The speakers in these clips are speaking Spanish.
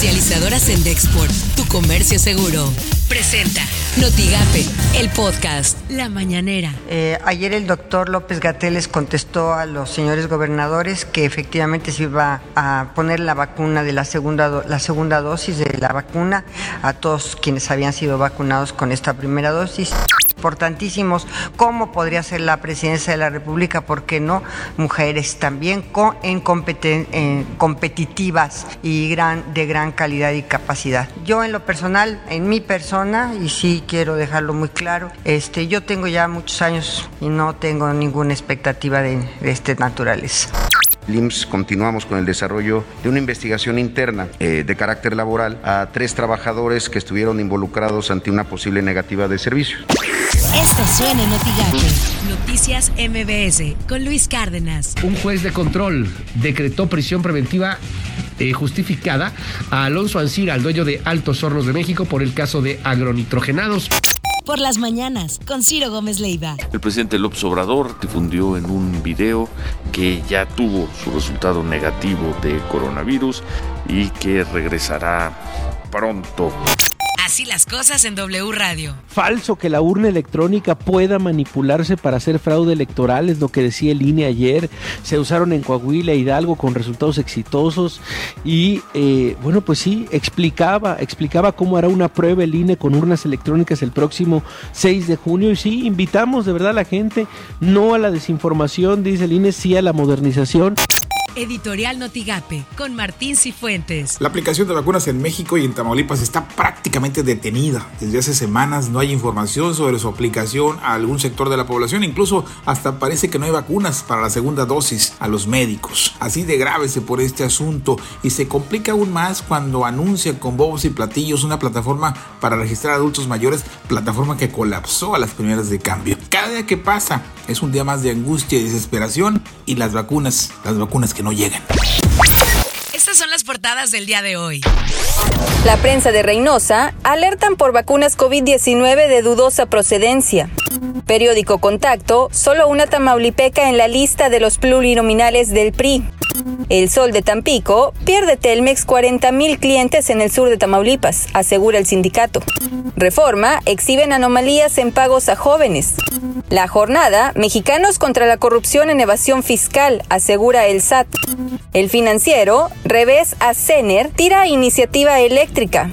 Comercializadoras en Dexport, tu comercio seguro. Presenta Notigape, el podcast La Mañanera. Eh, ayer el doctor López Gateles contestó a los señores gobernadores que efectivamente se iba a poner la vacuna de la segunda, la segunda dosis de la vacuna a todos quienes habían sido vacunados con esta primera dosis importantísimos, como podría ser la presidencia de la República, ¿por qué no? Mujeres también en, competitivas y gran, de gran calidad y capacidad. Yo en lo personal, en mi persona, y sí quiero dejarlo muy claro, este, yo tengo ya muchos años y no tengo ninguna expectativa de, de este naturaleza. LIMS continuamos con el desarrollo de una investigación interna eh, de carácter laboral a tres trabajadores que estuvieron involucrados ante una posible negativa de servicios. Esto suena en Noticias MBS con Luis Cárdenas. Un juez de control decretó prisión preventiva eh, justificada a Alonso Ancira, al dueño de Altos Hornos de México, por el caso de agronitrogenados por las mañanas con Ciro Gómez Leiva. El presidente López Obrador difundió en un video que ya tuvo su resultado negativo de coronavirus y que regresará pronto. Así las cosas en W Radio. Falso que la urna electrónica pueda manipularse para hacer fraude electoral, es lo que decía el INE ayer. Se usaron en Coahuila, Hidalgo, con resultados exitosos. Y eh, bueno, pues sí, explicaba, explicaba cómo hará una prueba el INE con urnas electrónicas el próximo 6 de junio. Y sí, invitamos de verdad a la gente, no a la desinformación, dice el INE, sí a la modernización. Editorial Notigape con Martín Cifuentes. La aplicación de vacunas en México y en Tamaulipas está prácticamente detenida. Desde hace semanas no hay información sobre su aplicación a algún sector de la población. Incluso hasta parece que no hay vacunas para la segunda dosis a los médicos. Así de grave se pone este asunto y se complica aún más cuando anuncia con bobos y platillos una plataforma para registrar adultos mayores, plataforma que colapsó a las primeras de cambio. Cada día que pasa es un día más de angustia y desesperación y las vacunas, las vacunas que no llegan. Estas son las portadas del día de hoy. La prensa de Reynosa alertan por vacunas COVID-19 de dudosa procedencia. Periódico Contacto, solo una tamaulipeca en la lista de los plurinominales del PRI. El Sol de Tampico pierde Telmex 40.000 clientes en el sur de Tamaulipas, asegura el sindicato. Reforma exhiben anomalías en pagos a jóvenes. La jornada, Mexicanos contra la corrupción en evasión fiscal, asegura el SAT. El financiero, revés a Cener, tira iniciativa eléctrica.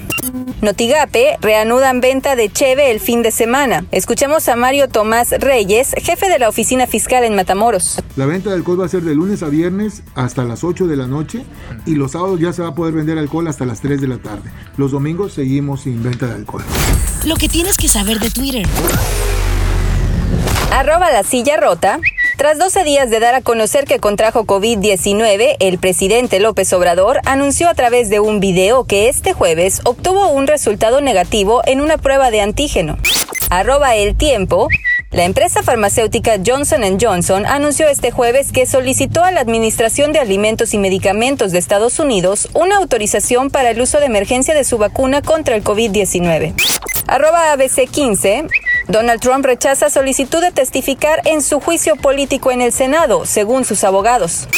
Notigape reanudan venta de Cheve el fin de semana. Escuchamos a Mario Tomás Reyes, jefe de la oficina fiscal en Matamoros. La venta de alcohol va a ser de lunes a viernes hasta las 8 de la noche y los sábados ya se va a poder vender alcohol hasta las 3 de la tarde. Los domingos seguimos sin venta de alcohol. Lo que tienes que saber de Twitter. Arroba la silla rota. Tras 12 días de dar a conocer que contrajo COVID-19, el presidente López Obrador anunció a través de un video que este jueves obtuvo un resultado negativo en una prueba de antígeno. Arroba el tiempo. La empresa farmacéutica Johnson Johnson anunció este jueves que solicitó a la Administración de Alimentos y Medicamentos de Estados Unidos una autorización para el uso de emergencia de su vacuna contra el COVID-19. Arroba ABC 15. Donald Trump rechaza solicitud de testificar en su juicio político en el Senado, según sus abogados.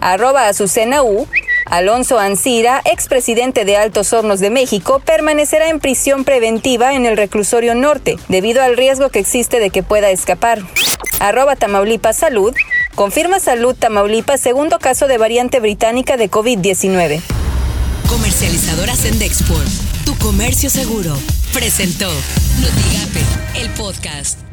Arroba Azucena U. Alonso Ancira, expresidente de Altos Hornos de México, permanecerá en prisión preventiva en el reclusorio norte, debido al riesgo que existe de que pueda escapar. Arroba Tamaulipas Salud. Confirma Salud Tamaulipas segundo caso de variante británica de COVID-19. Comercializadoras en Dexport. Tu comercio seguro. Presentó Notigape, el podcast.